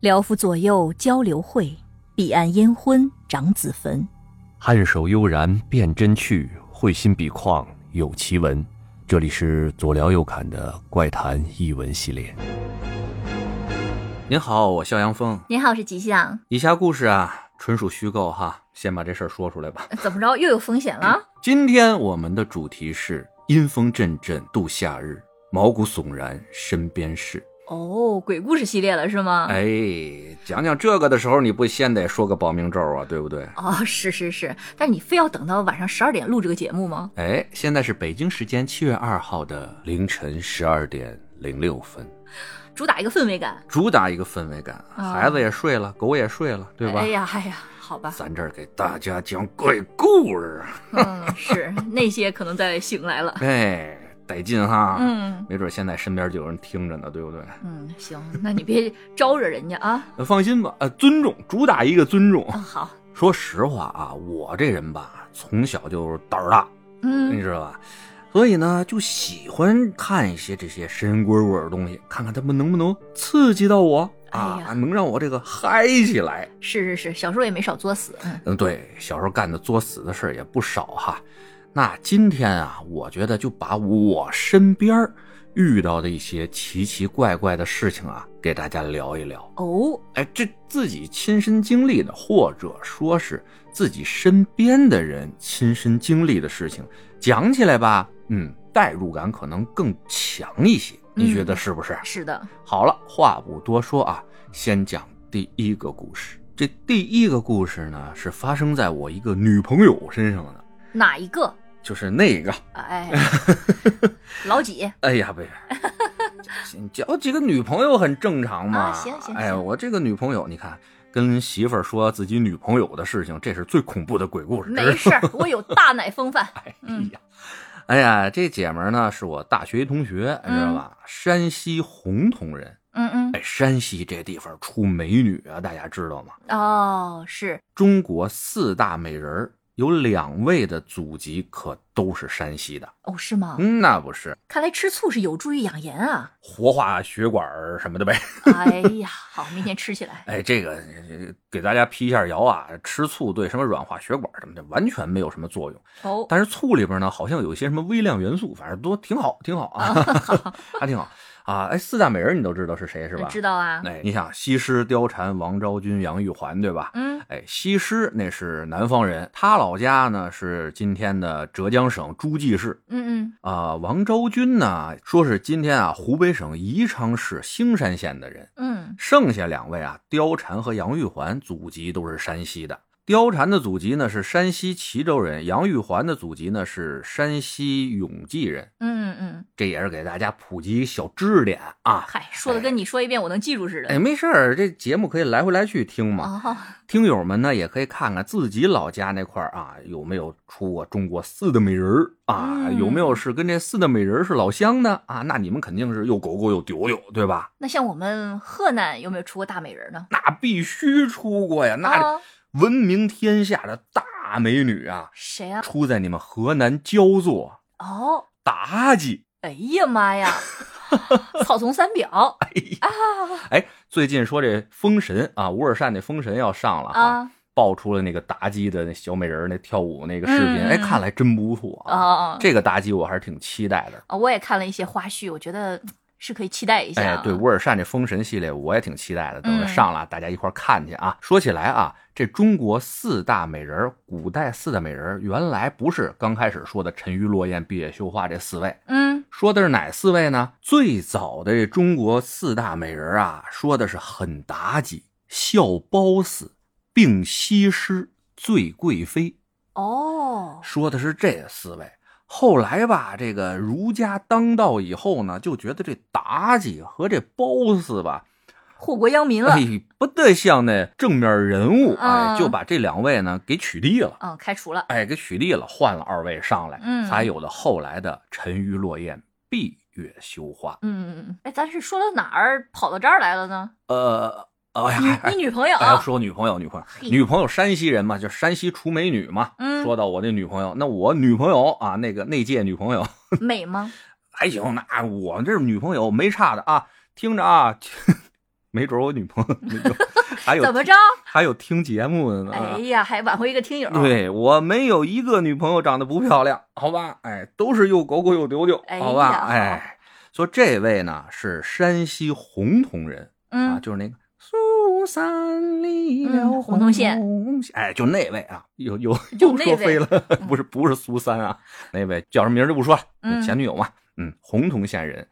辽府左右交流会，彼岸烟昏长子坟。颔首悠然辨真趣，会心笔况有奇文。这里是左聊右侃的怪谈译文系列。您好，我肖阳峰。您好，我是吉祥。以下故事啊，纯属虚构哈，先把这事儿说出来吧。怎么着，又有风险了？今天我们的主题是阴风阵阵度夏日，毛骨悚然身边事。哦，鬼故事系列了是吗？哎，讲讲这个的时候，你不先得说个保命咒啊，对不对？哦，是是是，但你非要等到晚上十二点录这个节目吗？哎，现在是北京时间七月二号的凌晨十二点零六分，主打一个氛围感，主打一个氛围感，孩子也睡了，狗也睡了，对吧？哎呀哎呀，好吧，咱这儿给大家讲鬼故事。嗯，是那些可能在醒来了。哎。得劲哈，嗯，没准现在身边就有人听着呢，对不对？嗯，行，那你别招惹人家啊。放心吧，呃，尊重，主打一个尊重。好，说实话啊，我这人吧，从小就胆儿大，嗯，你知道吧？所以呢，就喜欢看一些这些神神鬼鬼的东西，看看他们能不能刺激到我啊，能让我这个嗨起来。是是是，小时候也没少作死。嗯，对，小时候干的作死的事也不少哈。那今天啊，我觉得就把我身边遇到的一些奇奇怪怪的事情啊，给大家聊一聊哦。哎，这自己亲身经历的，或者说是自己身边的人亲身经历的事情，讲起来吧，嗯，代入感可能更强一些。你觉得是不是？是的。好了，话不多说啊，先讲第一个故事。这第一个故事呢，是发生在我一个女朋友身上的。哪一个？就是那个。哎，老几？哎呀，不，交几个女朋友很正常嘛。行行。哎，我这个女朋友，你看，跟媳妇儿说自己女朋友的事情，这是最恐怖的鬼故事。没事，我有大奶风范。哎呀，哎呀，这姐们儿呢，是我大学一同学，你知道吧？山西洪洞人。嗯嗯。哎，山西这地方出美女啊，大家知道吗？哦，是中国四大美人儿。有两位的祖籍可都是山西的哦，是吗？嗯，那不是。看来吃醋是有助于养颜啊，活化血管什么的呗。哎呀，好，明天吃起来。哎，这个给大家辟一下谣啊，吃醋对什么软化血管什么的完全没有什么作用哦。但是醋里边呢，好像有一些什么微量元素，反正都挺好，挺好啊，还挺好。啊，哎，四大美人你都知道是谁是吧？知道啊。哎，你想西施、貂蝉、王昭君、杨玉环，对吧？嗯。哎，西施那是南方人，她老家呢是今天的浙江省诸暨市。嗯嗯。啊，王昭君呢，说是今天啊湖北省宜昌市兴山县的人。嗯。剩下两位啊，貂蝉和杨玉环祖籍都是山西的。貂蝉的祖籍呢是山西齐州人，杨玉环的祖籍呢是山西永济人。嗯嗯，这也是给大家普及小知识点啊。嗨，说的跟你说一遍我能记住似的。哎，没事儿，这节目可以来回来去听嘛。哦，听友们呢也可以看看自己老家那块啊有没有出过中国四大美人啊，有没有是跟这四大美人是老乡的啊？那你们肯定是又狗狗又丢丢，对吧？那像我们河南有没有出过大美人呢？那必须出过呀，那。闻名天下的大美女啊，谁啊？出在你们河南焦作哦，妲己。哎呀妈呀，草丛三表。哎啊，哎，最近说这封神啊，乌尔善那封神要上了啊，爆出了那个妲己的那小美人那跳舞那个视频，哎，看来真不错啊。这个妲己我还是挺期待的啊。我也看了一些花絮，我觉得。是可以期待一下。哎，对，乌尔善这封神系列我也挺期待的，等着上了大家一块看去啊。说起来啊，这中国四大美人，古代四大美人，原来不是刚开始说的沉鱼落雁、闭月羞花这四位，嗯，说的是哪四位呢？最早的中国四大美人啊，说的是很妲己、笑褒姒、并西施、醉贵妃。哦，说的是这四位。后来吧，这个儒家当道以后呢，就觉得这妲己和这褒姒吧，祸国殃民了，哎，不得像那正面人物，哎，就把这两位呢给取缔了，嗯，开除了，哎，给取缔了，换了二位上来，嗯，才有了后来的沉鱼落雁、闭月羞花。嗯嗯嗯，哎，咱是说到哪儿跑到这儿来了呢？呃。哎呀，你女朋友？哎，说女朋友，女朋友，女朋友，山西人嘛，就山西出美女嘛。嗯，说到我那女朋友，那我女朋友啊，那个那届女朋友美吗？还行，那我这女朋友没差的啊。听着啊，没准我女朋友 怎么着？还有听节目的呢。哎呀，还挽回一个听友。对我没有一个女朋友长得不漂亮，好吧？哎，都是又狗狗又丢丢，哎好吧？呀哎，说这位呢是山西洪洞人啊，嗯，就是那个苏三里了嗯洪洞县，哎，就那位啊，又又 又说飞了，不是不是苏三啊，那位叫什么名就不说了，嗯。前女友嘛，嗯，洪洞县人，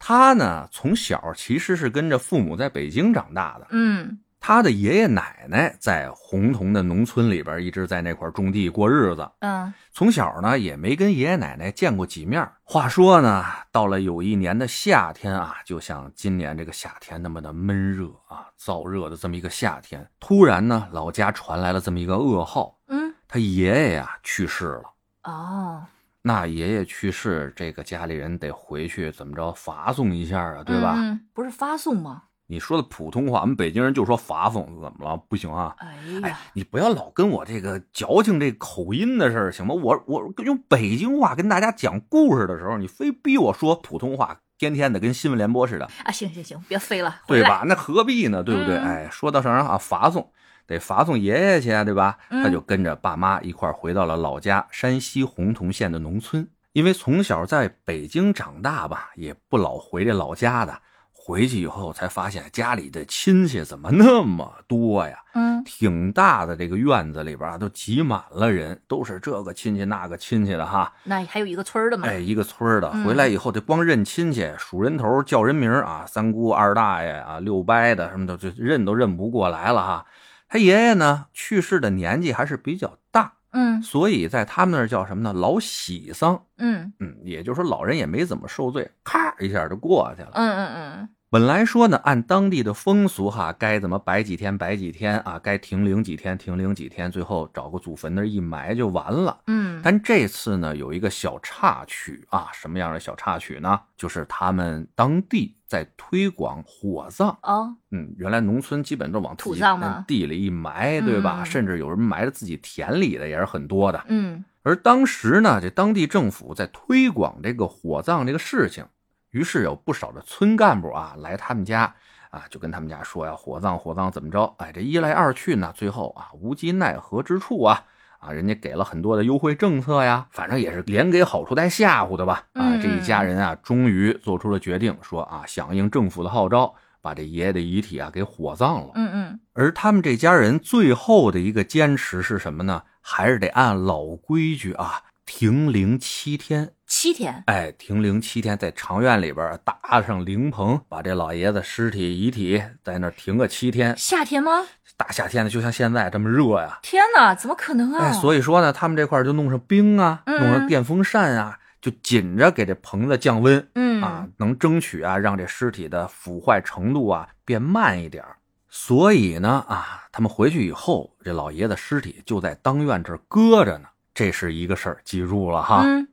他呢从小其实是跟着父母在北京长大的，嗯他的爷爷奶奶在洪洞的农村里边一直在那块种地过日子，嗯从小呢也没跟爷爷奶奶见过几面。话说呢，到了有一年的夏天啊，就像今年这个夏天那么的闷热啊、燥热的这么一个夏天，突然呢，老家传来了这么一个噩耗，嗯，他爷爷呀去世了。哦，那爷爷去世，这个家里人得回去怎么着发送一下啊，对吧？嗯，不是发送吗？你说的普通话，我们北京人就说发送，怎么了？不行啊！哎哎呀，，你不要老跟我这个矫情这口音的事儿行吗？我我用北京话跟大家讲故事的时候，你非逼我说普通话，天天的跟新闻联播似的，啊，行行行，别飞了？对吧？那何必呢？对不对？嗯哎，说到上啊，发送得发送爷爷去啊，对吧？嗯他就跟着爸妈一块儿回到了老家山西洪洞县的农村。因为从小在北京长大吧，也不老回这老家的。回去以后才发现家里的亲戚怎么那么多呀？嗯挺大的这个院子里边啊，都挤满了人，都是这个亲戚那个亲戚的哈。那还有一个村儿的嘛？哎，一个村儿的嗯回来以后，得光认亲戚、数人头、叫人名啊，三姑、二大爷啊、六伯的什么的，就认都认不过来了哈。他爷爷呢，去世的年纪还是比较大，嗯所以在他们那儿叫什么呢？老喜丧。嗯嗯，也就是说老人也没怎么受罪，咔一下就过去了。嗯嗯嗯本来说呢，按当地的风俗哈，该怎么摆几天摆几天啊，该停灵几天停灵几天，最后找个祖坟那儿一埋就完了。嗯，但这次呢，有一个小插曲啊，什么样的小插曲呢？就是他们当地在推广火葬。哦，嗯，原来农村基本都往土葬嘛地里一埋，对吧？嗯甚至有人埋在自己田里的也是很多的。嗯而当时呢，这当地政府在推广这个火葬这个事情，于是有不少的村干部啊来他们家啊，就跟他们家说呀，火葬火葬怎么着？哎，这一来二去呢，最后啊无计奈何之处啊啊，人家给了很多的优惠政策呀，反正也是连给好处带吓唬的吧。啊，嗯这一家人啊，终于做出了决定，说啊，响应政府的号召，把这爷爷的遗体啊给火葬了。嗯嗯而他们这家人最后的一个坚持是什么呢？还是得按老规矩啊，停灵七天。七天。哎，停灵七天，在长院里边搭上灵棚，把这老爷子尸体遗体在那儿停个七天。夏天吗？大夏天的，就像现在这么热呀。天哪，怎么可能啊？哎，所以说呢，他们这块就弄上冰啊，嗯弄上电风扇啊，就紧着给这棚子降温。嗯啊，能争取啊，让这尸体的腐坏程度啊变慢一点所以呢，啊，他们回去以后，这老爷子尸体就在当院这儿搁着呢，这是一个事儿，记住了哈。嗯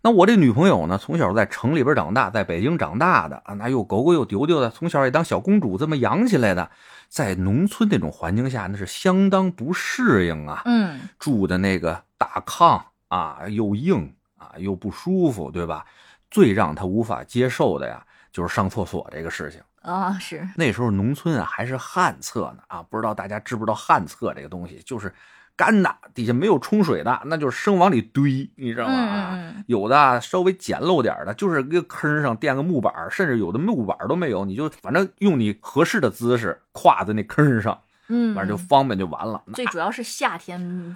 那我这女朋友呢，从小在城里边长大，在北京长大的啊，那又狗狗又丢丢的，从小也当小公主这么养起来的，在农村那种环境下，那是相当不适应啊。嗯住的那个大炕啊，又硬啊，又不舒服，对吧？最让她无法接受的呀，就是上厕所这个事情。啊是那时候农村啊还是旱厕呢啊，不知道大家知不知道旱厕这个东西，就是干的，底下没有冲水的，那就是生往里堆，你知道吗？有的啊稍微简陋点的，就是一个坑上垫个木板，甚至有的木板都没有，你就反正用你合适的姿势跨在那坑上，嗯，反正就方便就完了。最主要是夏天，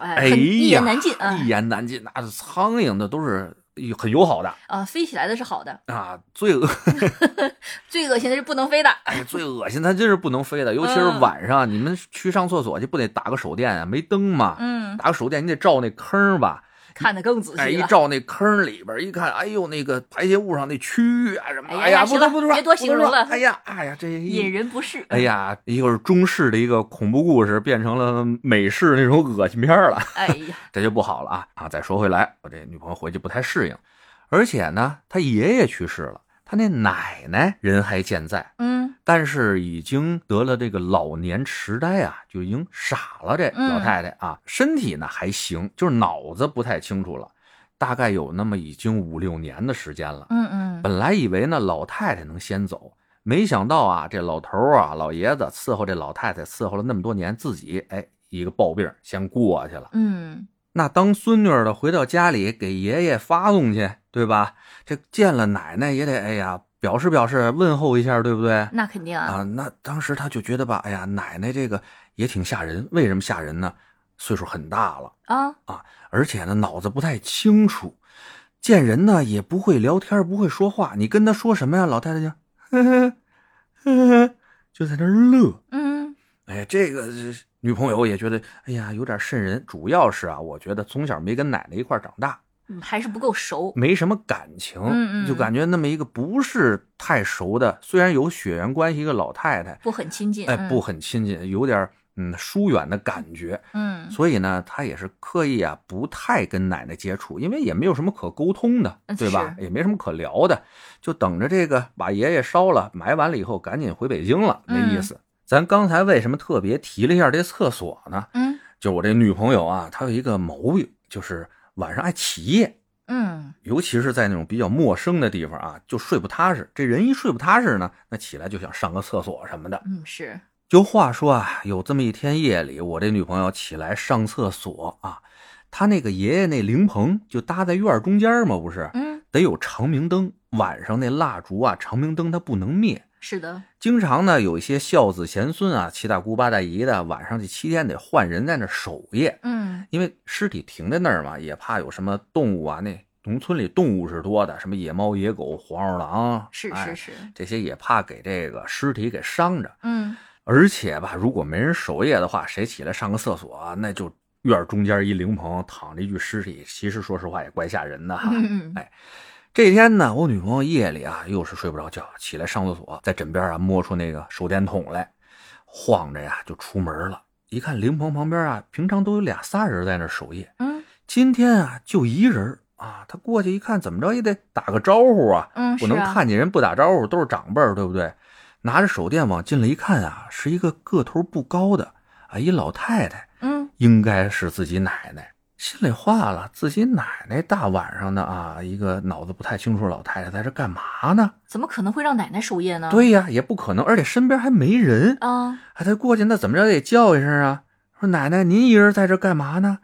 哎哎，很一呀，言难尽啊一言难尽。那苍蝇那都是很友好的啊！飞起来的是好的，啊，最恶 最恶心的是不能飞的。哎最恶心，它真是不能飞的，尤其是嗯晚上，你们去上厕所就，不得打个手电啊？没灯嘛，嗯，打个手电，你得照那坑吧。看得更仔哎，一。照那坑里边一看，哎呦，那个排泄物上那蛆啊什么，哎呀哎呀，不能不能说，别多形容了哎呀，哎呀，这引人不适。哎，呀，一个是中式的一个恐怖故事，变成了美式那种恶心片了。哎呀，这就不好了啊啊！再说回来，我这女朋友回去不太适应，而且呢，她爷爷去世了，她那奶奶人还健在，嗯但是已经得了这个老年痴呆啊，就已经傻了。这嗯老太太啊，身体呢还行，就是脑子不太清楚了，大概有那么已经五六年的时间了。嗯嗯本来以为呢老太太能先走，没想到啊，这老头啊，老爷子伺候这老太太伺候了那么多年，自己哎一个暴病先过去了。嗯，那当孙女的回到家里给爷爷发送去，对吧？这见了奶奶也得哎呀表示表示问候一下，对不对？那肯定啊。啊，那当时他就觉得吧，哎呀，奶奶这个也挺吓人。为什么吓人呢？岁数很大了啊，而且呢脑子不太清楚，见人呢也不会聊天，不会说话。你跟他说什么呀？老太太就呵呵呵呵，就在那儿乐。嗯哎，这个女朋友也觉得，哎呀，有点瘆人。主要是啊，我觉得从小没跟奶奶一块长大，嗯，还是不够熟。没什么感情，嗯嗯就感觉那么一个不是太熟的，虽然有血缘关系一个老太太，不很亲近。哎，嗯不很亲近，有点嗯疏远的感觉。嗯所以呢，他也是刻意啊，不太跟奶奶接触，因为也没有什么可沟通的，嗯对吧？也没什么可聊的，就等着这个把爷爷烧了，埋完了以后，赶紧回北京了，那意思。咱刚才为什么特别提了一下这厕所呢？嗯就我这女朋友啊，她有一个毛病，就是晚上爱起夜，嗯尤其是在那种比较陌生的地方啊，就睡不踏实。这人一睡不踏实呢，那起来就想上个厕所什么的。嗯，是。就话说啊，有这么一天夜里，我这女朋友起来上厕所啊，她那个爷爷那灵棚就搭在院中间嘛，不是嗯，得有长明灯，晚上那蜡烛啊，长明灯它不能灭。是的。经常呢，有一些孝子贤孙啊，七大姑八大姨的，晚上这七天得换人在那守夜，嗯因为尸体停在那儿嘛，也怕有什么动物啊。那农村里动物是多的，什么野猫、野狗、黄鼠狼，是哎是是。这些也怕给这个尸体给伤着。嗯而且吧，如果没人守夜的话，谁起来上个厕所啊，那就院中间一灵棚躺着一具尸体，其实说实话也怪吓人的哈。嗯嗯这天呢，我女朋友夜里啊又是睡不着觉，起来上厕所，在枕边啊摸出那个手电筒来，晃着呀就出门了。一看灵棚旁边啊，平常都有俩仨人在那守夜，嗯今天啊就一人啊。他过去一看，怎么着也得打个招呼啊，嗯，不能。看见人不打招呼，都是长辈儿，对不对？拿着手电往进来一看啊，是一个个头不高的啊，一老太太，嗯应该是自己奶奶。心里话了，自己奶奶大晚上的啊，一个脑子不太清楚老太太在这干嘛呢？怎么可能会让奶奶守夜呢？。对呀，也不可能，而且身边还没人。啊，啊，他过去那怎么着也得叫一声啊，说奶奶您一人在这干嘛呢？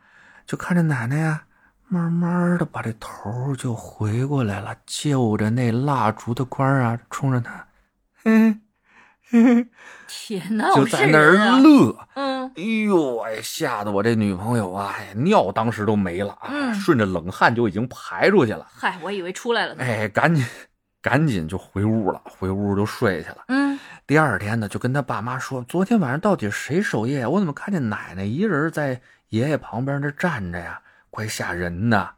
就看着奶奶呀，慢慢的把这头就回过来了，就着那蜡烛的光啊，冲着他，嘿嘿嘿，天哪，就在那儿乐。嗯哎呦，哎，吓得我这女朋友啊，哎，尿当时都没了啊，嗯顺着冷汗就已经排出去了。嗨，我以为出来了呢。哎，赶紧赶紧就回屋了，回屋就睡去了。嗯第二天呢，就跟他爸妈说，昨天晚上到底谁守夜？我怎么看见奶奶一人在爷爷旁边那站着呀？怪吓人的。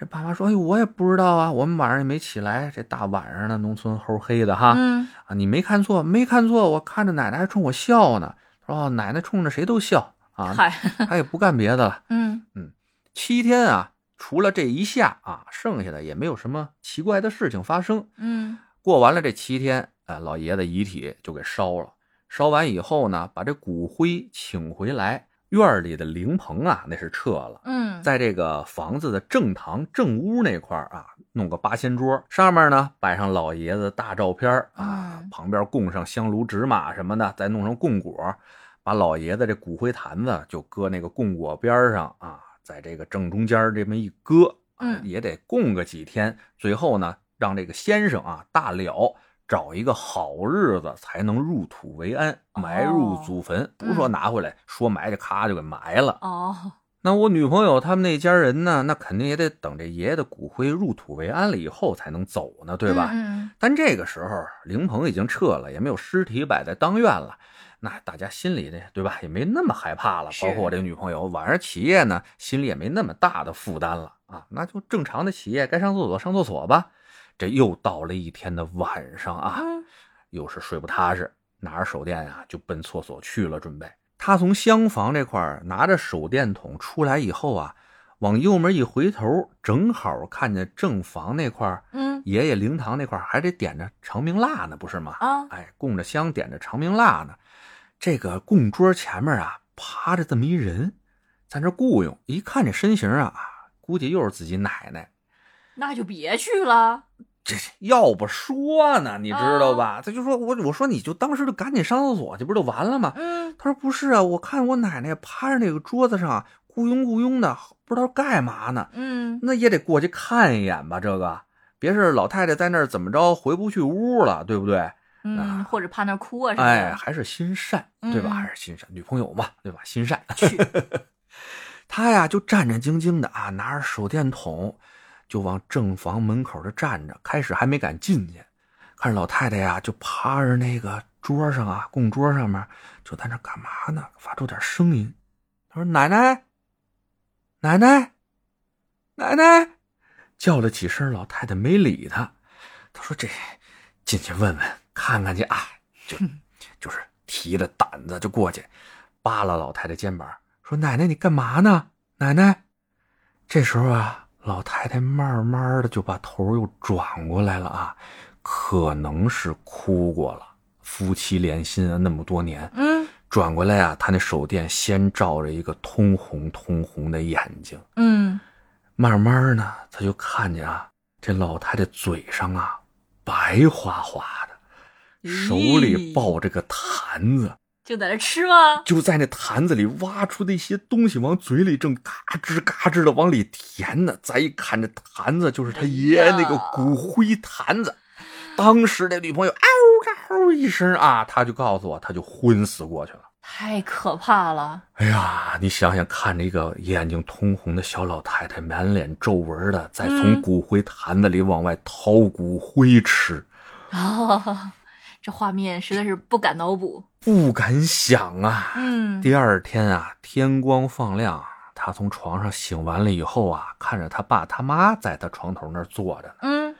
这爸妈说：“哎呦，我也不知道啊，我们晚上也没起来。这大晚上的，农村齁黑的哈。嗯啊，你没看错，没看错，我看着奶奶还冲我笑呢。说、哦、奶奶冲着谁都笑啊，嗨，她也不干别的了。嗯嗯七天啊，除了这一下啊，剩下的也没有什么奇怪的事情发生。嗯过完了这七天，哎，老爷子遗体就给烧了。烧完以后呢，把这骨灰请回来，院里的灵棚啊，那是撤了，嗯，在这个房子的正堂正屋那块儿啊，弄个八仙桌，上面呢摆上老爷子大照片儿啊，嗯。旁边供上香炉纸马什么的，再弄上供果，把老爷子这骨灰坛子就搁那个供果边上啊，在这个正中间这么一搁，啊嗯。也得供个几天，最后呢，让这个先生啊大了。找一个好日子才能入土为安，埋入哦祖坟，不是说拿回来说埋就咔就给埋了。哦，那我女朋友他们那家人呢，那肯定也得等这爷爷的骨灰入土为安了以后才能走呢，对吧？嗯但这个时候灵棚已经撤了，也没有尸体摆在当院了，那大家心里呢，对吧，也没那么害怕了。包括我这女朋友晚上起夜呢，心里也没那么大的负担了啊，那就正常的起夜，该上厕所上厕所吧。这又到了一天的晚上啊，嗯又是睡不踏实，拿着手电啊就奔厕所去了，准备。他从厢房这块儿拿着手电筒出来以后啊，往右门一回头，正好看见正房那块儿嗯爷爷灵堂那块儿还得点着长明蜡呢，不是吗？啊，哎，供着香，点着长明蜡呢。这个供桌前面啊，趴着这么一人，在那雇佣。一看这身形啊，估计又是自己奶奶。那就别去了。这要不说呢，你知道吧？他就说我我说你就当时就赶紧上厕所去，不就完了吗？嗯，他说不是啊，我看我奶奶趴着那个桌子上，咕拥咕拥的，不知道干嘛呢。嗯，那也得过去看一眼吧，这个别是老太太在那儿怎么着回不去屋了，对不对？嗯，或者趴那哭啊什么的。哎，还是心善，对吧？嗯还是心善，女朋友嘛，对吧？心善。去，他呀就战战兢兢的啊，拿着手电筒就往正房门口这站着。开始还没敢进去，看着老太太呀就趴着那个桌上啊，供桌上面就在那干嘛呢？发出点声音。他说：“奶奶，奶奶，奶奶！”叫了几声，老太太没理他。他说：“这进去问问看看去啊。”就就是提着胆子就过去，扒拉老太太肩膀，说：“奶奶，你干嘛呢？奶奶。”这时候啊，老太太慢慢的就把头又转过来了啊，可能是哭过了，夫妻连心啊，那么多年，嗯。转过来啊，她那手电先照着一个通红通红的眼睛，嗯，慢慢呢，他就看见啊，这老太太嘴上啊白花花的，手里抱着个坛子，就在那吃吗？就在那坛子里挖出那些东西，往嘴里正嘎吱嘎吱的往里填呢。再一看，这坛子就是他爷爷那个骨灰坛子。当时那女朋友嗷嗷一声啊，他就告诉我，他就昏死过去了。太可怕了。哎呀，你想想看，这个眼睛通红的小老太太，满脸皱纹的，在从嗯骨灰坛子里往外掏骨灰吃，啊，这画面实在是不敢脑补。不敢想啊。嗯第二天啊，天光放亮，他从床上醒完了以后啊，看着他爸他妈在他床头那儿坐着呢，嗯，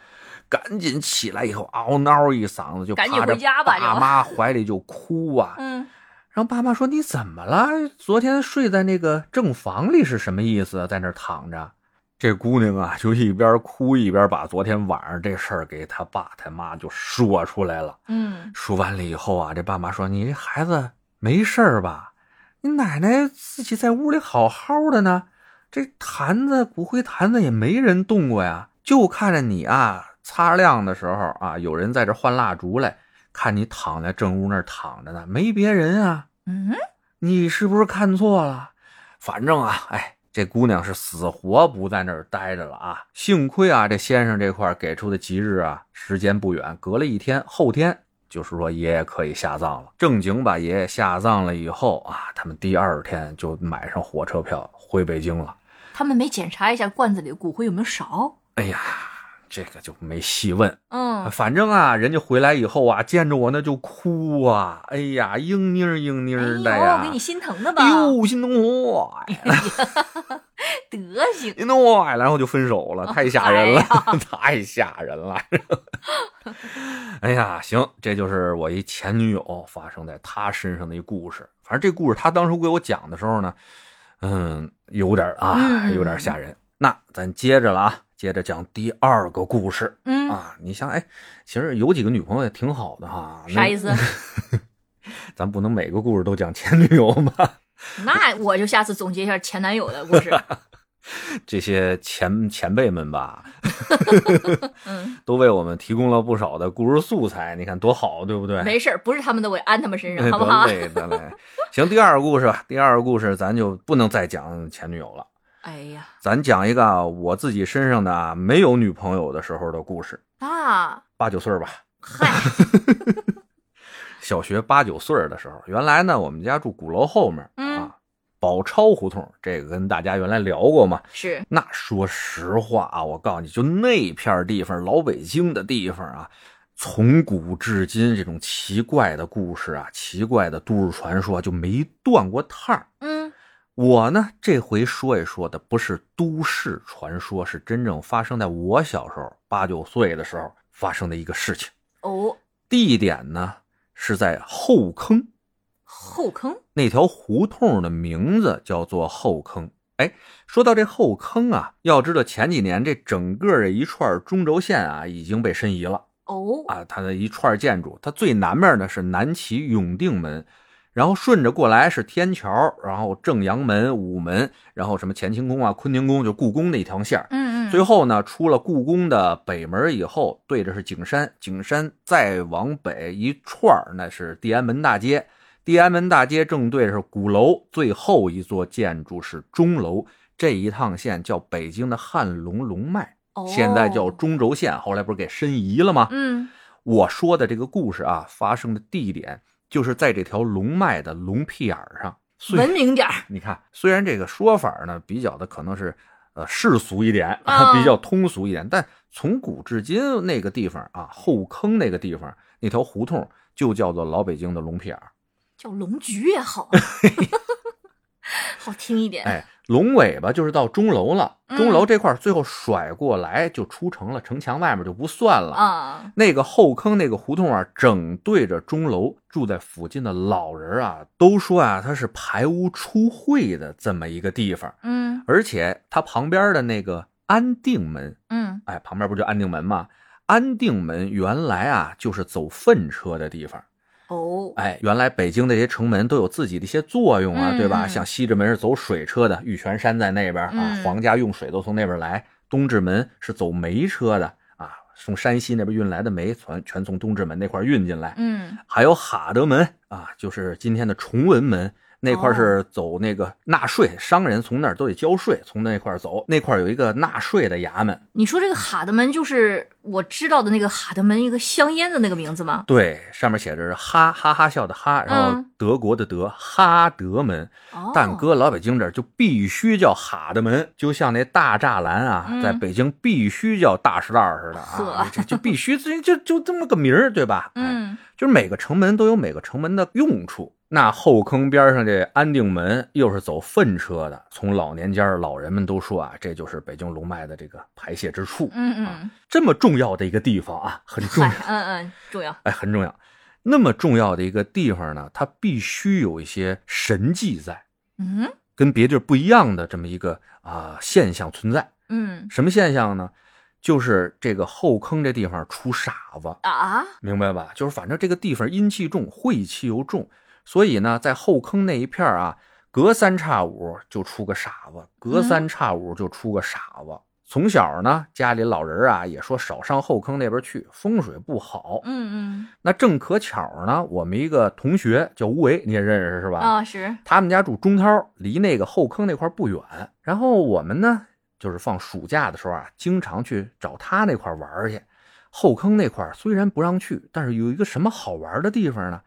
赶紧起来以后嗷嗷一嗓子就赶紧回家吧就爸妈怀里就哭啊。嗯，然后爸妈说：“你怎么了？昨天睡在那个正房里是什么意思？在那儿躺着。”这姑娘啊，就一边哭一边把昨天晚上这事儿给他爸他妈就说出来了。嗯，说完了以后啊，这爸妈说：“你这孩子没事儿吧？你奶奶自己在屋里好好的呢，这坛子骨灰坛子也没人动过呀，就看着你啊擦亮的时候啊，有人在这换蜡烛来，看你躺在正屋那儿躺着呢，没别人啊，嗯，你是不是看错了？反正啊，哎，这姑娘是死活不在那儿待着了啊。幸亏啊，这先生这块儿给出的吉日啊，时间不远，隔了一天，后天就是说爷爷可以下葬了。正经把爷爷下葬了以后啊，他们第二天就买上火车票回北京了。他们没检查一下罐子里的骨灰有没有少？哎呀，这个就没细问。嗯，反正啊，人家回来以后啊，见着我那就哭啊，哎呀，嘤嘤儿嘤嘤儿的哎呀，呦，给你心疼的吧？哎呦，心疼坏了。德行。心疼坏，然后就分手了，太吓人了，哎 太吓人了。哎呀，行，这就是我一前女友发生在她身上的一故事。反正这故事她当时给我讲的时候呢，嗯，有点啊，嗯有点吓人。那咱接着了啊，接着讲第二个故事嗯，啊。你想，哎，其实有几个女朋友也挺好的哈。啥意思？咱不能每个故事都讲前女友吧？那我就下次总结一下前男友的故事。这些前前辈们吧，嗯，都为我们提供了不少的故事素材，你看多好，对不对？没事儿，不是他们的，我也安他们身哎上，好不好。行，第二个故事吧，第二个故事咱就不能再讲前女友了，哎呀，咱讲一个啊我自己身上的啊没有女朋友的时候的故事，啊，八九岁吧，嗨，小学八九岁的时候，原来呢我们家住鼓楼后面嗯啊，宝钞胡同，这个跟大家原来聊过嘛。是，那说实话啊，我告诉你，就那片地方，老北京的地方啊，从古至今这种奇怪的故事啊，奇怪的都市传说就没断过趟儿。嗯我呢，这回说一说的不是都市传说，是真正发生在我小时候八九岁的时候发生的一个事情。哦，地点呢是在后坑，后坑，那条胡同的名字叫做后坑。哎，说到这后坑啊，要知道前几年这整个这一串中轴线啊已经被申遗了。哦，啊，它的一串建筑，它最南面呢是南齐永定门，然后顺着过来是天桥，然后正阳门、午门，然后什么乾清宫啊、坤宁宫，就故宫那条线儿嗯嗯，最后呢，出了故宫的北门以后，对着是景山，景山再往北一串儿，那是地安门大街。地安门大街正对着是鼓楼，最后一座建筑是钟楼。这一趟线叫北京的汉龙龙脉，哦现在叫中轴线，后来不是给申遗了吗？嗯我说的这个故事啊，发生的地点就是在这条龙脉的龙屁眼儿上。文明点儿，你看，虽然这个说法呢比较的可能是呃世俗一点，啊 比较通俗一点，但从古至今那个地方啊，后坑那个地方那条胡同就叫做老北京的龙屁眼儿。叫龙菊也好，好听一点。哎，龙尾巴就是到钟楼了，嗯钟楼这块儿最后甩过来就出城了，城墙外面就不算了。啊，那个后坑那个胡同啊，整对着钟楼，住在附近的老人啊，都说啊，它是排污出秽的这么一个地方。嗯而且它旁边的那个安定门，嗯，哎，旁边不就安定门吗？安定门原来啊就是走粪车的地方。哦，哎，原来北京的这些城门都有自己的一些作用啊，嗯对吧？嗯像西直门是走水车的，玉泉山在那边啊，嗯皇家用水都从那边来；东直门是走煤车的啊，从山西那边运来的煤全全从东直门那块运进来。嗯还有哈德门啊，就是今天的崇文门那块是走那个纳税，商人从那儿都得交税，从那块走，那块有一个纳税的衙门。你说这个哈德门就是我知道的那个哈德门一个香烟的那个名字吗？对，上面写着是哈哈哈笑的哈，然后嗯德国的德，哈德门。哦，但搁老北京这儿就必须叫哈德门，就像那大栅栏啊，嗯在北京必须叫大石栏似的啊，这就必须就就就这么个名儿，对吧？哎，嗯就是每个城门都有每个城门的用处。那后坑边上这安定门又是走粪车的，从老年间儿老人们都说啊，这就是北京龙脉的这个排泄之处。嗯嗯，这么重要的一个地方啊，很重要，嗯嗯，重要。哎，很重要。那么重要的一个地方呢，它必须有一些神迹在，嗯跟别地儿不一样的这么一个啊、现象存在。嗯什么现象呢？就是这个后坑这地方出傻子，啊，明白吧？就是反正这个地方阴气重，晦气又重，所以呢，在后坑那一片儿啊，隔三差五就出个傻子，隔三差五就出个傻子。从小呢，家里老人啊也说少上后坑那边去，风水不好。嗯嗯那正可巧呢，我们一个同学叫吴为，你也认识是吧？嗯，啊是，他们家住中涛，离那个后坑那块不远。然后我们呢，就是放暑假的时候啊，经常去找他那块玩去。后坑那块虽然不让去，但是有一个什么好玩的地方呢？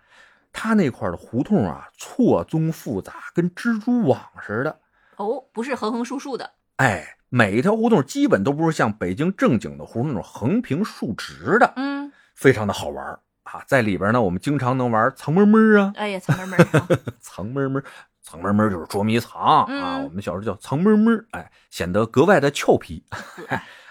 他那块的胡同啊，错综复杂，跟蜘蛛网似的。哦，不是横横竖竖的，哎，每一条胡同基本都不是像北京正经的胡同那种横平竖直的，嗯，非常的好玩啊。在里边呢，我们经常能玩藏猫猫啊，哎呀，藏门门儿啊，藏猫猫，藏猫猫就是捉迷藏、啊，嗯我们小时候叫藏猫猫，哎，显得格外的俏皮。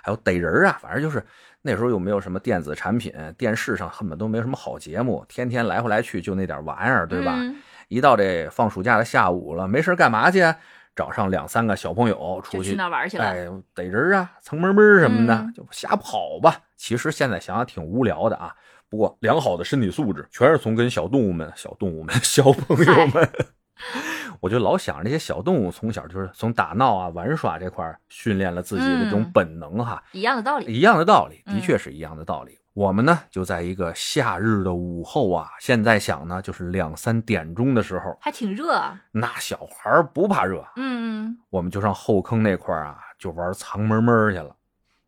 还有逮人啊，反正就是那时候又没有什么电子产品，电视上根本都没有什么好节目，天天来回来去就那点玩意儿，对吧？嗯一到这放暑假的下午了，没事干嘛去啊？找上两三个小朋友出去那玩去了。哎，逮人啊，蹭门门什么的，嗯就瞎跑吧。其实现在想想挺无聊的啊。不过良好的身体素质，全是从跟小动物们、小动物们、小朋友们，我就老想这些小动物从小就是从打闹啊、玩耍这块儿训练了自己的这种嗯本能哈。一样的道理。一样的道理，嗯的确是一样的道理。我们呢，就在一个夏日的午后啊，现在想呢，就是两三点钟的时候，还挺热啊。那小孩不怕热，嗯我们就上后坑那块啊，就玩藏猫猫去了。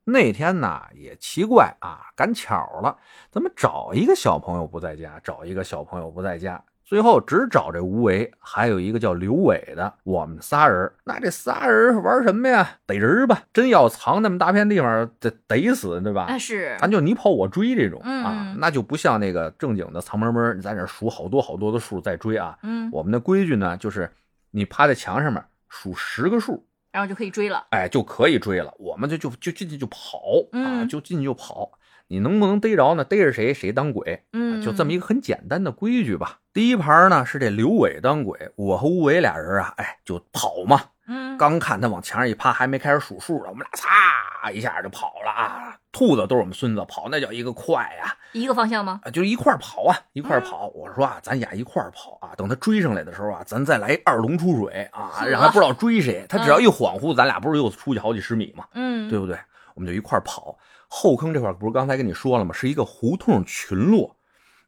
那天呢也奇怪啊，赶巧了，怎么找一个小朋友不在家，找一个小朋友不在家，最后只找这吴为，还有一个叫刘伟的，我们仨人。那这仨人玩什么呀？逮人吧！真要藏那么大片地方，得逮死，对吧？嗯，啊是。咱就你跑我追这种嗯啊，那就不像那个正经的藏猫猫，你在那数好多好多的数再追啊。嗯，我们的规矩呢，就是你趴在墙上面数十个数，然后就可以追了。哎，就可以追了。我们就就就进去就跑啊，嗯就进去就跑。你能不能逮着呢？逮着谁谁当鬼，嗯，就这么一个很简单的规矩吧。第一盘呢是这刘伟当鬼，我和吴伟俩人啊，哎，就跑嘛。嗯，刚看他往墙上一趴，还没开始数数呢，我们俩嚓一下就跑了啊！兔子都是我们孙子，跑那叫一个快呀、一个方向吗？啊，就一块跑啊，一嗯块儿跑。我说啊，咱俩一块跑啊，等他追上来的时候啊，咱再来二龙出水啊，呵让他不知道追谁。他只要一恍惚，咱俩不是又出去好几十米吗？嗯，对不对？我们就一块跑。后坑这块不是刚才跟你说了吗？是一个胡同群落，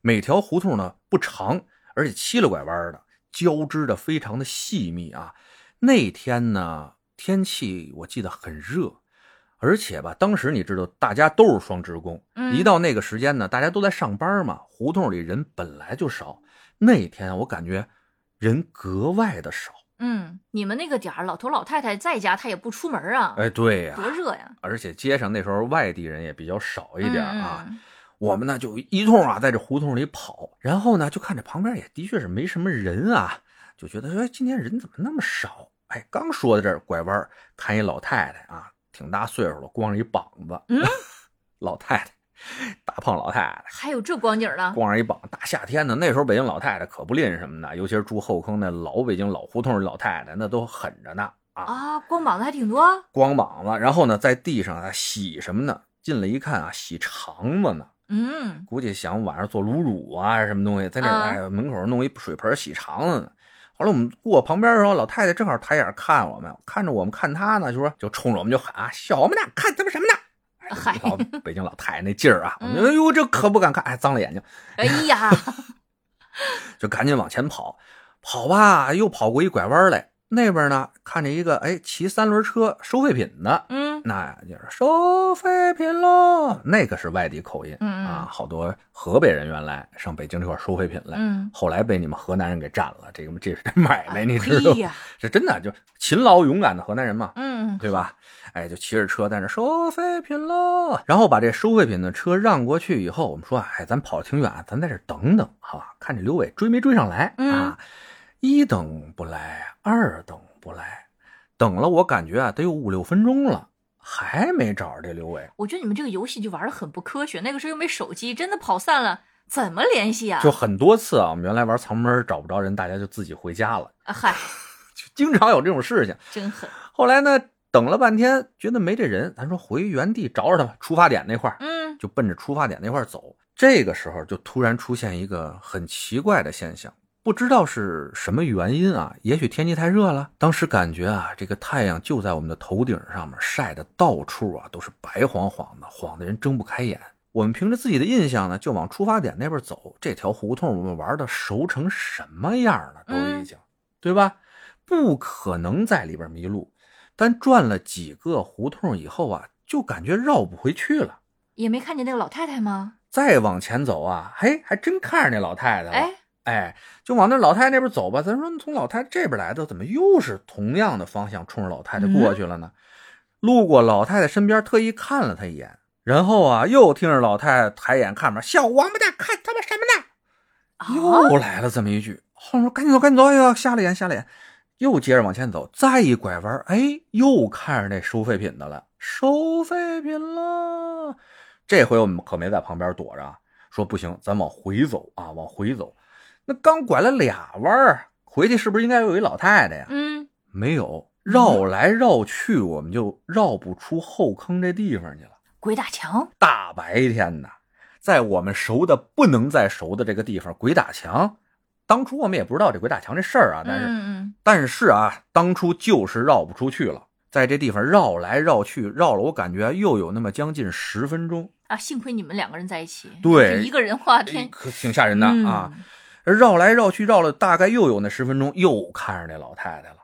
每条胡同呢不长，而且七了拐弯的，交织的非常的细密啊。那天呢，天气我记得很热，而且吧，当时你知道大家都是双职工，嗯一到那个时间呢，大家都在上班嘛，胡同里人本来就少。那天我感觉人格外的少。嗯，你们那个点儿，老头老太太在家，他也不出门啊，哎，对呀、多热呀！而且街上那时候外地人也比较少一点啊。嗯我们呢就一通啊在这胡同里跑，然后呢就看这旁边也的确是没什么人啊，就觉得说哎今天人怎么那么少？哎，刚说到这儿，拐弯看一老太太啊，挺大岁数了，光着一膀子，嗯，老太太，大胖老太太。还有这光景呢？光着一膀，大夏天的，那时候北京老太太可不吝什么的，尤其是住后坑那老北京老胡同的老太太，那都狠着呢啊，啊，光膀子还挺多。光膀子，然后呢在地上啊洗什么呢？进来一看啊，洗肠子呢，嗯，估计想晚上做卤煮啊什么东西，在那啊哎门口弄一水盆洗肠子呢。后来我们过旁边的时候，老太太正好抬眼看我们，看着我们看她呢，就说就冲着我们就喊啊，小么呢，看他们什么呢？哎嗨你看北京老太太那劲儿啊，哎呦这可不敢看，哎脏了眼睛。哎呀，就赶紧往前跑，跑吧，又跑过一拐弯来，那边呢看见一个哎骑三轮车收废品的，嗯那就是收废品喽，那个是外地口音嗯嗯啊，好多河北人原来上北京这块收废品来，嗯，后来被你们河南人给占了，这个这是买卖，你知道这真的就勤劳勇敢的河南人嘛，嗯，对吧？哎，就骑着车在那收废品喽，然后把这收废品的车让过去以后，我们说，哎，咱跑挺远，咱在这等等，好吧？看这刘伟追没追上来、嗯啊？一等不来，二等不来，等了我感觉啊，得有五六分钟了，还没找着这刘伟。我觉得你们这个游戏就玩的很不科学。那个时候又没手机，真的跑散了，怎么联系啊？就很多次啊，我们原来玩藏门找不着人，大家就自己回家了，啊，嗨，就经常有这种事情。真狠。后来呢，等了半天，觉得没这人，咱说回原地找找他吧，出发点那块儿。嗯就奔着出发点那块儿走。这个时候就突然出现一个很奇怪的现象，不知道是什么原因啊？也许天气太热了。当时感觉啊，这个太阳就在我们的头顶上面晒的到处啊都是白晃晃的，晃的人睁不开眼。我们凭着自己的印象呢，就往出发点那边走。这条胡同我们玩的熟成什么样了，都已经，对吧？不可能在里边迷路。但转了几个胡同以后啊，就感觉绕不回去了。也没看见那个老太太吗？再往前走啊，嘿，还真看着那老太太了。哎，哎，就往那老太太那边走吧。咱说从老太太这边来的，怎么又是同样的方向冲着老太太过去了呢？路过老太太身边，特意看了她一眼，然后啊，又听着老太太抬眼看边，小王八蛋，看他妈什么呢？啊，又来了这么一句。后面说赶紧走，赶紧走，哎呀，瞎了眼，瞎了眼。又接着往前走，再一拐弯，哎，又看着那收废品的了，收废品了。这回我们可没在旁边躲着啊，说不行，咱往回走啊，往回走。那刚拐了俩弯儿，回去是不是应该有一老太太呀？嗯，没有，绕来绕去，我们就绕不出后坑这地方去了。鬼打墙。大白天的，在我们熟的不能再熟的这个地方，鬼打墙。当初我们也不知道这鬼打墙这事儿啊，但是、嗯但是啊，当初就是绕不出去了，在这地方绕来绕去，绕了我感觉又有那么将近十分钟，啊，幸亏你们两个人在一起。对一个人画天可挺吓人的啊。嗯绕来绕去，绕了大概又有那十分钟，又看着那老太太了，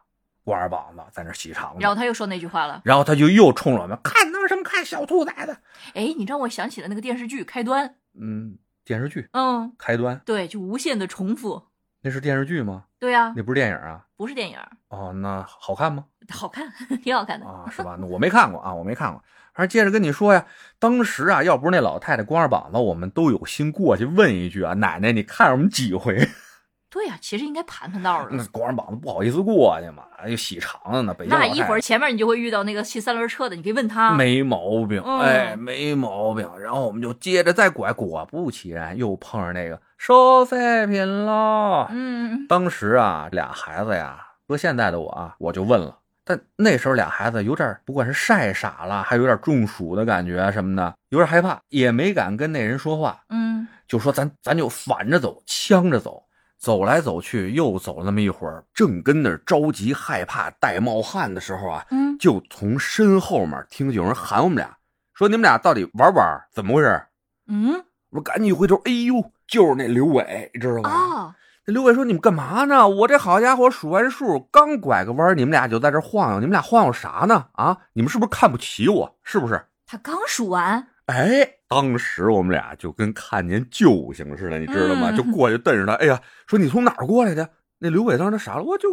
光着膀子在那洗肠子，然后他又说那句话了。然后他就又冲着我们看他妈什么看小兔崽子，哎，你让我想起了那个电视剧《开端》。嗯，电视剧嗯，开端对，就无限的重复。那是电视剧吗？对啊，那不是电影啊？不是电影，哦，那好看吗？好看，挺好看的。啊，是吧？那我没看过啊，我没看过。还是接着跟你说呀，当时啊，要不是那老太太光着膀子，我们都有心过去问一句啊，奶奶，你看着我们几回？对呀、其实应该盘盘道那。光着膀子不好意思过去嘛，又洗肠子呢。北京那一会儿前面你就会遇到那个骑三轮车的，你可以问他。没毛病，嗯哎，没毛病。然后我们就接着再拐，果不其然，又碰上那个收废品了。嗯，当时啊，俩孩子呀，搁现在的我啊，我就问了。但那时候俩孩子有点，不管是晒傻了，还有点中暑的感觉什么的，有点害怕，也没敢跟那人说话，嗯就说咱咱就反着走，呛着走，走来走去，又走了那么一会儿，正跟那儿着急害怕、带冒汗的时候啊，嗯，就从身后面听见有人喊我们俩：“说你们俩到底玩不玩？怎么回事？嗯我说赶紧一回头，哎呦，就是那刘伟，知道吧？啊，那刘伟说：“你们干嘛呢？我这好家伙，数完数，刚拐个弯，你们俩就在这晃悠，你们俩晃悠啥呢？啊，你们是不是看不起我？是不是？”他刚数完，哎，当时我们俩就跟看见救星似的，你知道吗？嗯就过去瞪着他，哎呀，说你从哪儿过来的？那刘伟当时傻了，我就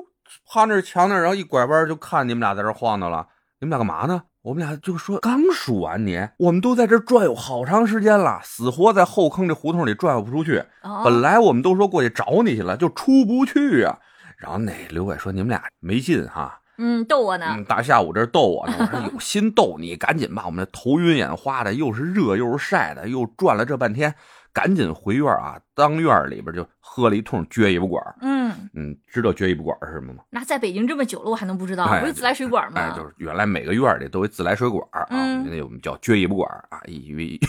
趴那儿墙那儿，然后一拐弯就看你们俩在这晃荡了。你们俩干嘛呢？我们俩就说刚数完年，我们都在这儿转悠好长时间了，死活在后坑这胡同里转悠不出去。哦本来我们都说过去找你去了，就出不去啊。然后那刘伟说：“你们俩没劲哈，嗯逗我呢嗯，，大下午这逗我呢。”我说：“有心逗你，赶紧吧，我们这头晕眼花的，又是热又是晒的，又转了这半天，赶紧回院啊。当院里边就喝了一通撅尾巴管儿。嗯，嗯，知道撅尾巴管儿是什么吗？那在北京这么久了，我还能不知道？哎不是自来水管吗？哎，就是原来每个院里都有自来水管儿啊，嗯那我们叫撅尾巴管儿啊，一一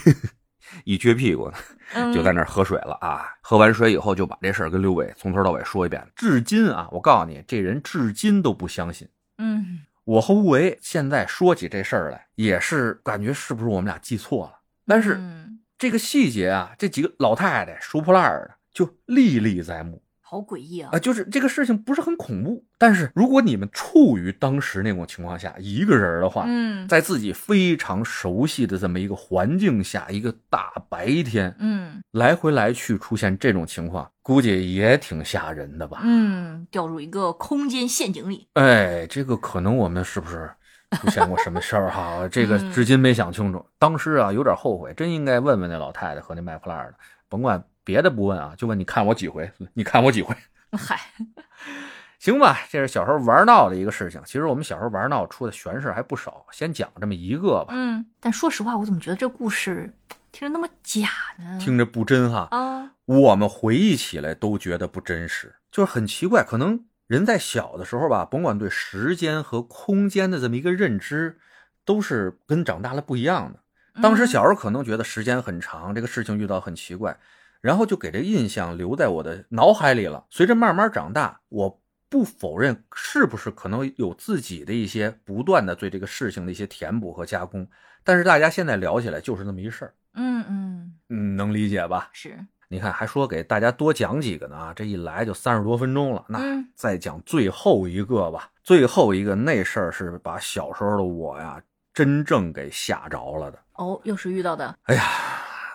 一撅屁股就在那儿喝水了啊！喝完水以后，就把这事儿跟刘伟从头到尾说一遍。至今啊，我告诉你，这人至今都不相信。嗯我和吴为现在说起这事儿来，也是感觉是不是我们俩记错了？但是嗯这个细节啊，这几个老太太收破烂儿的就历历在目好诡异啊啊！！就是这个事情不是很恐怖，但是如果你们处于当时那种情况下，一个人的话，嗯在自己非常熟悉的这么一个环境下，一个大白天，嗯来回来去出现这种情况，估计也挺吓人的吧？嗯，掉入一个空间陷阱里。哎，这个可能我们是不是出现过什么事儿哈？这个嗯至今没想清楚。当时啊，有点后悔，真应该问问那老太太和那卖破烂的，甭管别的不问啊，就问你看我几回，你看我几回，嗨，行吧？这是小时候玩闹的一个事情。其实我们小时候玩闹出的玄事还不少，先讲这么一个吧，嗯，但说实话，我怎么觉得这故事听着那么假呢？听着不真哈。啊，我们回忆起来都觉得不真实，就是很奇怪。可能人在小的时候吧，甭管对时间和空间的这么一个认知，都是跟长大了不一样的。当时小时候可能觉得时间很长，这个事情遇到很奇怪，然后就给这印象留在我的脑海里了。随着慢慢长大，我不否认是不是可能有自己的一些不断的对这个事情的一些填补和加工，但是大家现在聊起来就是那么一事儿，嗯嗯嗯，能理解吧？是，你看，还说给大家多讲几个呢啊，这一来就三十多分钟了。那嗯再讲最后一个吧。最后一个那事儿是把小时候的我呀，真正给吓着了的。哦，又是遇到的，哎呀，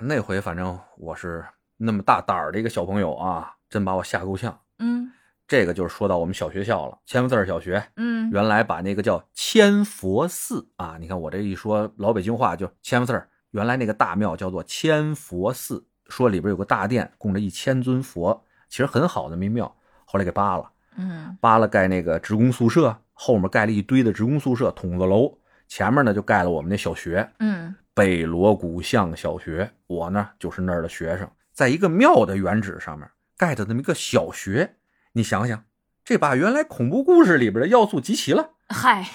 那回反正我是那么大胆儿的一个小朋友啊，真把我吓够呛。嗯。这个就是说到我们小学校了，千佛寺小学，嗯。原来把那个叫千佛寺啊，你看我这一说老北京话就千佛寺，原来那个大庙叫做千佛寺，说里边有个大殿供着一千尊佛，其实很好的那庙，后来给扒了，嗯。扒了盖那个职工宿舍，后面盖了一堆的职工宿舍筒子楼，前面呢就盖了我们那小学嗯。北锣鼓巷小学，我呢就是那儿的学生，在一个庙的原址上面盖的那么一个小学，你想想，这把原来恐怖故事里边的要素集齐了。嗨，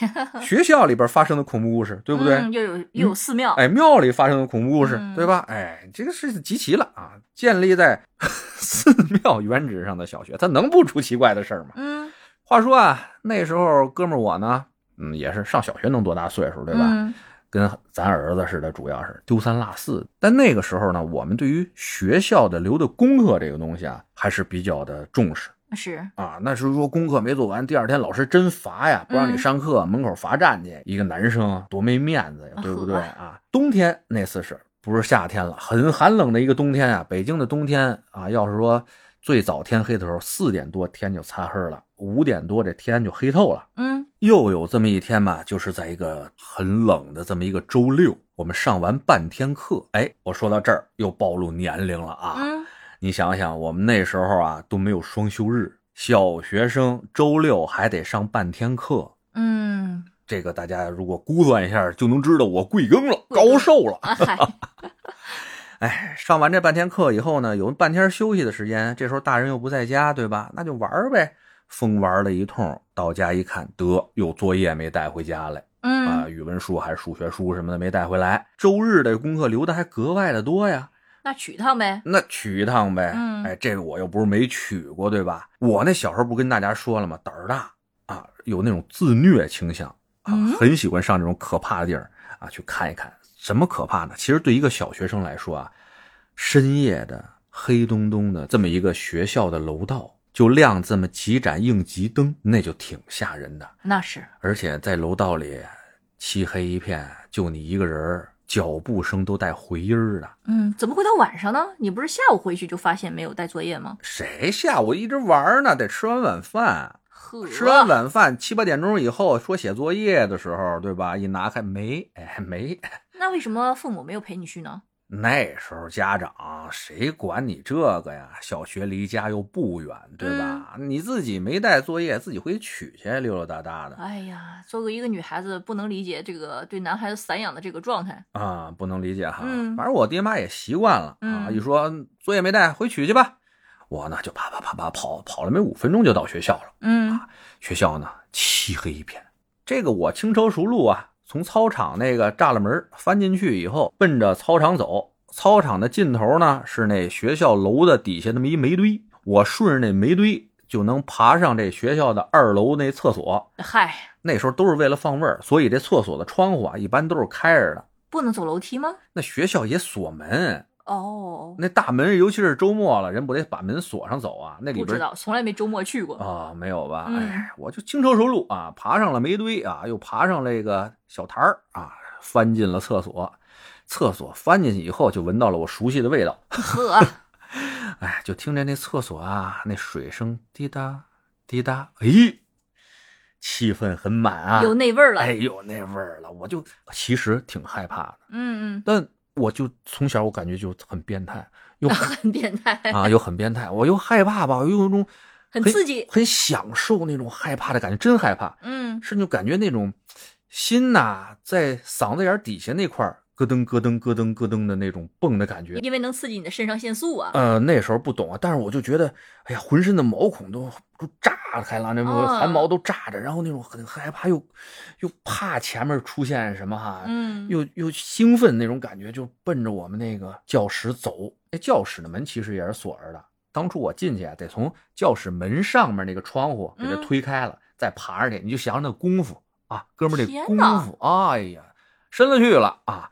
学校里边发生的恐怖故事，对不对？嗯又有又有寺庙，哎，庙里发生的恐怖故事，嗯对吧？哎，这个事情集齐了啊！建立在 寺庙原址上的小学，它能不出奇怪的事儿吗？嗯话说啊，那时候哥们儿我呢，嗯，也是上小学能多大岁数，对吧？嗯跟咱儿子似的，主要是丢三落四。但那个时候呢，我们对于学校的留的功课这个东西啊，还是比较的重视。是，啊，那时候说功课没做完，第二天老师真罚呀，不让你嗯上课，门口罚站去。一个男生多没面子呀，对不对啊？冬天那次是不是夏天了？很寒冷的一个冬天啊，北京的冬天啊，要是说最早天黑的时候，四点多天就擦黑了，五点多这天就黑透了。嗯又有这么一天吧，就是在一个很冷的这么一个周六，我们上完半天课，哎，我说到这儿又暴露年龄了啊。嗯你想想，我们那时候啊都没有双休日，小学生周六还得上半天课。嗯，这个大家如果估算一下，就能知道我贵庚了，高寿了。哎，上完这半天课以后呢，有半天休息的时间，这时候大人又不在家，对吧？那就玩呗，疯玩了一通。到家一看，得有作业没带回家来嗯啊，嗯，语文书还是数学书什么的没带回来。周日的功课留的还格外的多呀。那取一趟呗，那取一趟呗。嗯哎，这个我又不是没取过，对吧？我那小时候不跟大家说了吗？胆儿大啊，有那种自虐倾向啊，嗯很喜欢上这种可怕的地儿啊去看一看。什么可怕呢？其实对一个小学生来说啊，深夜的黑洞洞的这么一个学校的楼道，就亮这么几盏应急灯，那就挺吓人的。那是，而且在楼道里漆黑一片，就你一个人，脚步声都带回音儿的。嗯，怎么会到晚上呢？你不是下午回去就发现没有带作业吗？谁下午一直玩呢？得吃完晚饭。呵，吃完晚饭七八点钟以后说写作业的时候，对吧？一拿开没，哎没。那为什么父母没有陪你去呢？那时候家长谁管你这个呀？小学离家又不远，对吧？你自己没带作业，自己回去取去，溜溜达达的。哎呀，作为一个女孩子，不能理解这个对男孩子散养的这个状态啊，不能理解哈。嗯，反正我爹妈也习惯了啊，一说作业没带，回取去吧。我呢就啪啪啪啪跑，跑了没五分钟就到学校了。嗯，学校呢漆黑一片，这个我轻车熟路啊。从操场那个栅栏门翻进去以后，奔着操场走。操场的尽头呢是那学校楼的底下那么一煤堆，我顺着那煤堆就能爬上这学校的二楼那厕所。嗨，那时候都是为了放味儿，所以这厕所的窗户啊一般都是开着的。不能走楼梯吗？那学校也锁门。哦，那大门，尤其是周末了，人不得把门锁上走啊？那里边不知道，从来没周末去过啊，没有吧？哎，我就轻车熟路啊，爬上了煤堆啊，又爬上那个小台儿啊，翻进了厕所。厕所翻进去以后，就闻到了我熟悉的味道。呵，哎，就听见那厕所啊，那水声滴答滴答，哎，气氛很满啊，有那味儿了，哎，有那味儿了。我就其实挺害怕的，嗯嗯，但。我就从小我感觉就很变态，又很变态啊，又很变态。我又害怕吧，我又有种很刺激、很享受那种害怕的感觉，真害怕。嗯，甚至感觉那种心呐，在嗓子眼底下那块咯噔咯噔咯噔咯噔的那种蹦的感觉，因为能刺激你的肾上腺素啊。呃，那时候不懂啊，但是我就觉得，哎呀，浑身的毛孔都都炸开了，那汗毛都炸着，然后那种很害怕，又又怕前面出现什么哈，嗯，又又兴奋那种感觉，就奔着我们那个教室走。那教室的门其实也是锁着的，当初我进去啊，得从教室门上面那个窗户给它推开了，再爬上去。你就想想那功夫啊，哥们儿这功夫，哎呀，深了去了啊。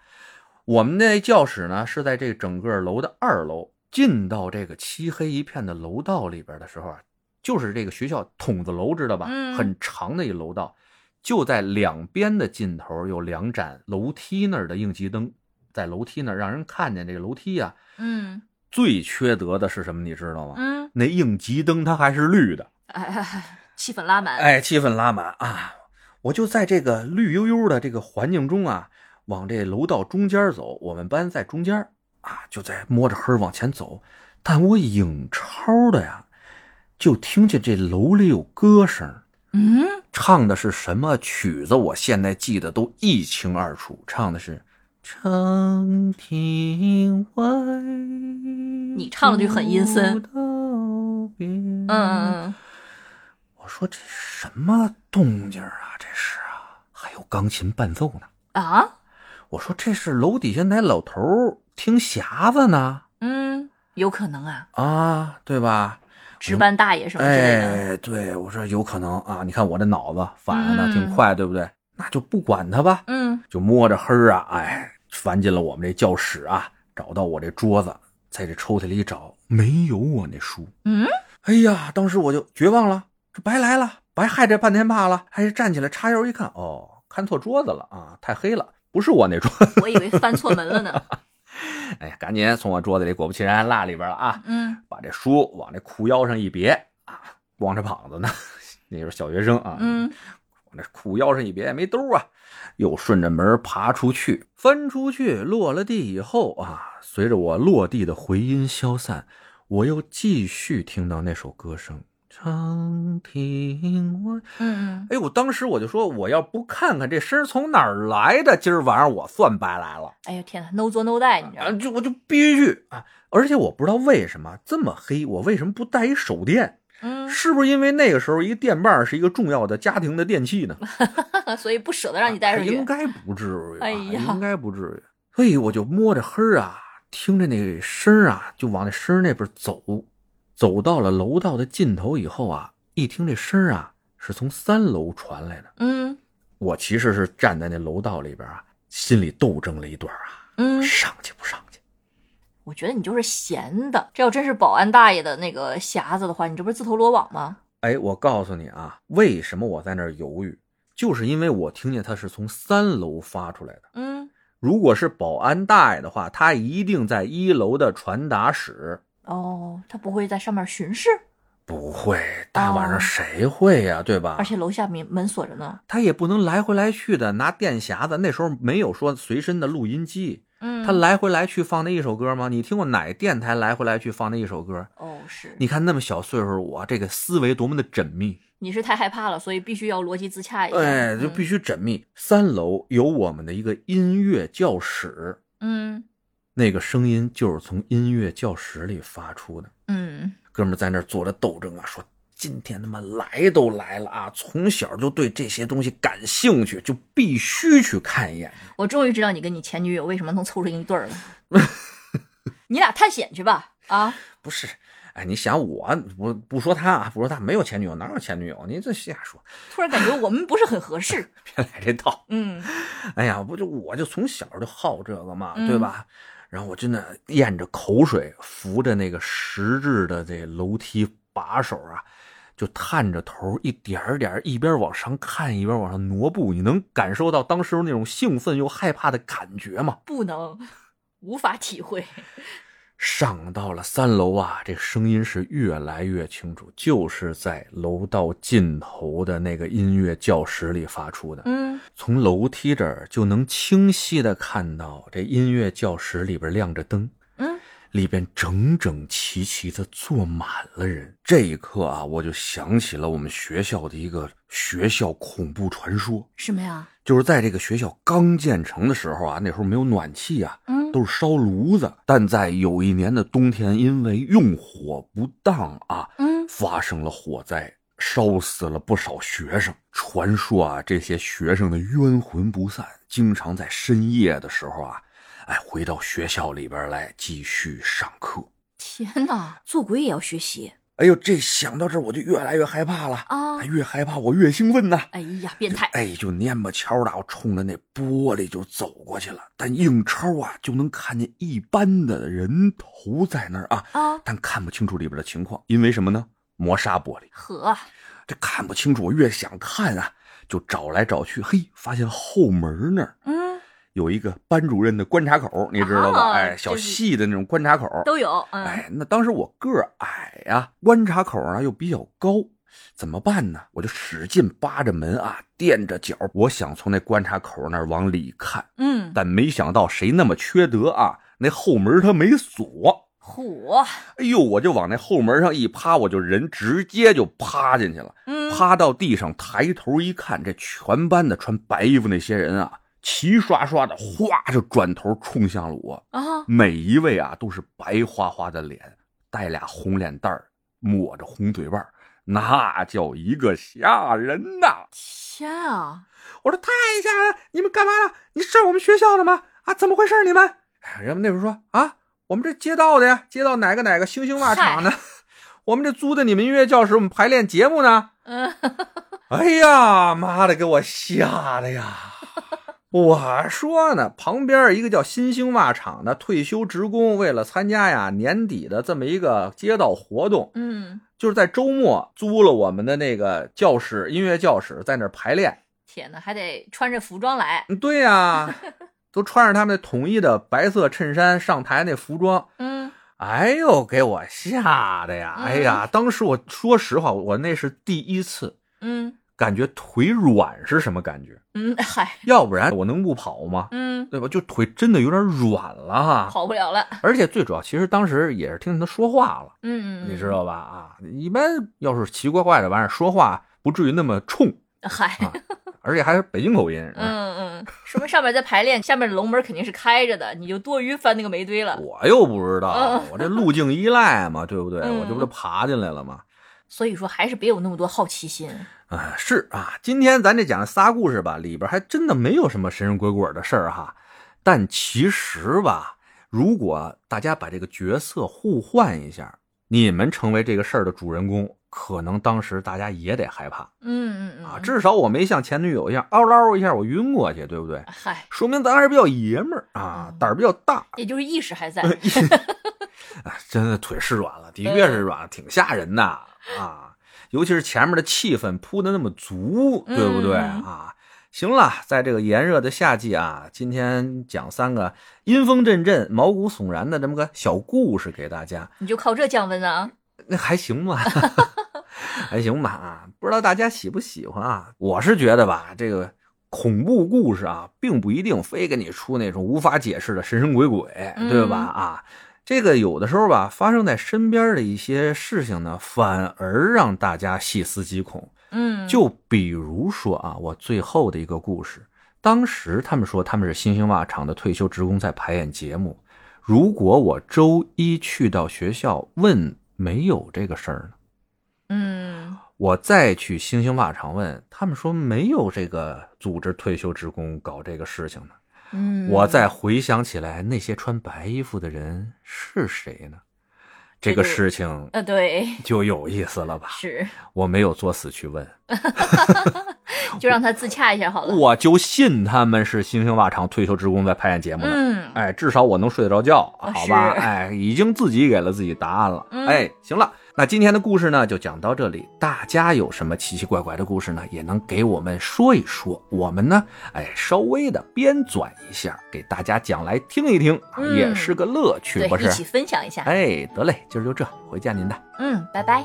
我们那教室呢是在这整个楼的二楼，进到这个漆黑一片的楼道里边的时候啊，就是这个学校筒子楼，知道吧？嗯，很长的一楼道，就在两边的尽头有两盏楼梯那儿的应急灯，在楼梯那儿让人看见这个楼梯啊。嗯，最缺德的是什么？你知道吗？嗯，那应急灯它还是绿的，哎，气氛拉满，哎，气氛拉满啊！我就在这个绿油油的这个环境中啊。往这楼道中间走，我们班在中间啊，就在摸着黑往前走。但我影超的呀，就听见这楼里有歌声，嗯，唱的是什么曲子？我现在记得都一清二楚，唱的是《长亭外》。你唱的就很阴森。嗯嗯嗯。我说这什么动静啊？这是啊，还有钢琴伴奏呢。啊？我说这是楼底下那老头听匣子呢，嗯，有可能啊，啊，对吧？值班大爷什么之类的。哎，对，我说有可能啊，你看我这脑子反应的挺快，对不对？那就不管他吧，嗯，就摸着黑啊，哎，翻进了我们这教室啊，找到我这桌子，在这抽屉里找，没有我那书，嗯，哎呀，当时我就绝望了，这白来了，白害这半天怕了，还是站起来叉腰一看，哦，看错桌子了啊，太黑了。不是我那桌，我以为翻错门了呢。哎呀，赶紧从我桌子里，果不其然落里边了啊！嗯，把这书往这裤腰上一别啊，光着膀子呢，那时候小学生啊，嗯，往这裤腰上一别，没兜啊，又顺着门爬出去，翻出去，落了地以后啊，随着我落地的回音消散，我又继续听到那首歌声。长亭外，嗯嗯，哎，我当时我就说，我要不看看这声从哪儿来的，今儿晚上我算白来了。哎呀天哪，no 作 no die，你知道？就我就必须去啊！而且我不知道为什么这么黑，我为什么不带一手电？嗯，是不是因为那个时候一个电棒是一个重要的家庭的电器呢？所以不舍得让你带上去。应该不至于，哎呀，应该不至于。所以我就摸着黑啊，听着那声啊，就往那声那边走。走到了楼道的尽头以后啊，一听这声啊，是从三楼传来的。嗯，我其实是站在那楼道里边啊，心里斗争了一段啊，嗯，上去不上去？我觉得你就是闲的。这要真是保安大爷的那个匣子的话，你这不是自投罗网吗？哎，我告诉你啊，为什么我在那儿犹豫，就是因为我听见他是从三楼发出来的。嗯，如果是保安大爷的话，他一定在一楼的传达室。哦，他不会在上面巡视，不会，大晚哦上谁会呀、对吧？而且楼下门门锁着呢。他也不能来回来去的拿电匣子，那时候没有说随身的录音机，嗯，他来回来去放那一首歌吗？你听过哪电台来回来去放那一首歌？哦是，你看那么小岁数，我这个思维多么的缜密，你是太害怕了，所以必须要逻辑自洽一下。哎，就必须缜密。三楼有我们的一个音乐教室，嗯那个声音就是从音乐教室里发出的。嗯哥们儿在那儿做着斗争啊，说今天他妈来都来了啊，从小就对这些东西感兴趣，就必须去看一眼。我终于知道你跟你前女友为什么能凑成一对儿了。你俩探险去吧，啊，不是，哎，你想我不不说他啊，不说他没有前女友，哪有前女友？你这瞎说，突然感觉我们不是很合适。别来这套。嗯哎呀，不就我就从小就好这个嘛，嗯对吧？然后我真的咽着口水，扶着那个石质的这楼梯把手啊，就探着头，一点点一边往上看，一边往上挪步。你能感受到当时那种兴奋又害怕的感觉吗？不能，无法体会。上到了三楼啊，这声音是越来越清楚，就是在楼道尽头的那个音乐教室里发出的。嗯从楼梯这儿就能清晰的看到这音乐教室里边亮着灯，嗯，里边整整齐齐的坐满了人。这一刻啊，我就想起了我们学校的一个学校恐怖传说，什么呀？就是在这个学校刚建成的时候啊，那时候没有暖气啊，嗯都是烧炉子。但在有一年的冬天，因为用火不当啊，嗯发生了火灾，烧死了不少学生。传说啊，这些学生的冤魂不散，经常在深夜的时候啊，哎，回到学校里边来继续上课。天哪，做鬼也要学习哎呦，这想到这儿我就越来越害怕了，啊哎！越害怕我越兴奋呐。哎呀，变态！哎，就蔫巴悄的，我冲着那玻璃就走过去了。但硬超啊，就能看见一般的人头在那儿啊，啊，但看不清楚里边的情况，因为什么呢？磨砂玻璃，呵，这看不清楚。我越想看啊，就找来找去，嘿，发现后门那儿嗯，有一个班主任的观察口，你知道吧？啊哎，小细的那种观察口。都有。嗯，哎，那当时我个儿矮呀、观察口呢又比较高，怎么办呢？我就使劲扒着门啊，垫着脚，我想从那观察口那儿往里看，嗯，但没想到谁那么缺德啊，那后门它没锁。嚯，哎呦，我就往那后门上一趴，我就人直接就趴进去了。嗯，趴到地上，抬头一看，这全班的穿白衣服那些人啊，齐刷刷的哗就转头冲向了我。啊，每一位啊都是白花花的脸，带俩红脸蛋儿，抹着红嘴巴儿，那叫一个吓人呐！天啊！我说太吓人了，你们干嘛呢？你上我们学校的吗？啊，怎么回事？你们？哎人们那边说啊，我们这街道的呀，街道哪个哪个星星袜厂的，我们这租的你们音乐教室，我们排练节目呢。嗯，哎呀妈的，给我吓的呀！我说呢，旁边一个叫新兴袜厂的退休职工，为了参加呀年底的这么一个街道活动，嗯，就是在周末租了我们的那个教室，音乐教室，在那儿排练。天哪，还得穿着服装来。嗯对呀、都穿着他们统一的白色衬衫上台那服装。嗯，哎呦，给我吓的呀！嗯哎呀，当时我说实话，我那是第一次嗯感觉腿软是什么感觉？嗯，嗨，要不然我能不跑吗？嗯，对吧？就腿真的有点软了哈。跑不了了。而且最主要，其实当时也是听见他说话了，嗯，你知道吧？啊，一般要是奇怪怪的玩意儿说话，不至于那么冲，嗨，啊而且还是北京口音。嗯嗯，说明上面在排练，下面的龙门肯定是开着的，你就多余翻那个煤堆了。我又不知道嗯，我这路径依赖嘛，对不对？嗯我这不就爬进来了吗？所以说，还是别有那么多好奇心。啊，是啊，今天咱这讲的仨故事吧，里边还真的没有什么神神鬼鬼的事儿哈。但其实吧，如果大家把这个角色互换一下，你们成为这个事儿的主人公，可能当时大家也得害怕嗯嗯嗯啊。至少我没像前女友一样嗷唠一下我晕过去，对不对？嗨，说明咱还是比较爷们儿啊嗯，胆儿比较大。也就是意识还在。啊，真的腿是软了，的确是软，了，挺吓人的啊！尤其是前面的气氛铺的那么足，对不对嗯啊？行了，在这个炎热的夏季啊，今天讲三个阴风阵阵、毛骨悚然的这么个小故事给大家，你就靠这降温啊？那还行吧，还行吧啊！不知道大家喜不喜欢啊？我是觉得吧，这个恐怖故事啊，并不一定非给你出那种无法解释的神神鬼鬼，对吧？嗯啊，这个有的时候吧，发生在身边的一些事情呢，反而让大家细思极恐。嗯，就比如说啊，我最后的一个故事，当时他们说他们是星星袜厂的退休职工在排演节目，如果我周一去到学校问没有这个事儿呢？嗯我再去星星袜厂问，他们说没有这个组织退休职工搞这个事情呢。嗯，我再回想起来，那些穿白衣服的人是谁呢？这个事情呃对，就有意思了吧？是，我没有作死去问，就让他自洽一下好了。我就信他们是星星袜厂退休职工在排演节目呢。嗯，哎，至少我能睡得着觉，啊好吧？哎，已经自己给了自己答案了。嗯哎，行了，那今天的故事呢就讲到这里。大家有什么奇奇怪怪的故事呢，也能给我们说一说。我们呢，哎，稍微的编纂一下，给大家讲来听一听，嗯也是个乐趣，不是？一起分享一下。哎，得嘞，今儿就这，回见您的。嗯，拜拜。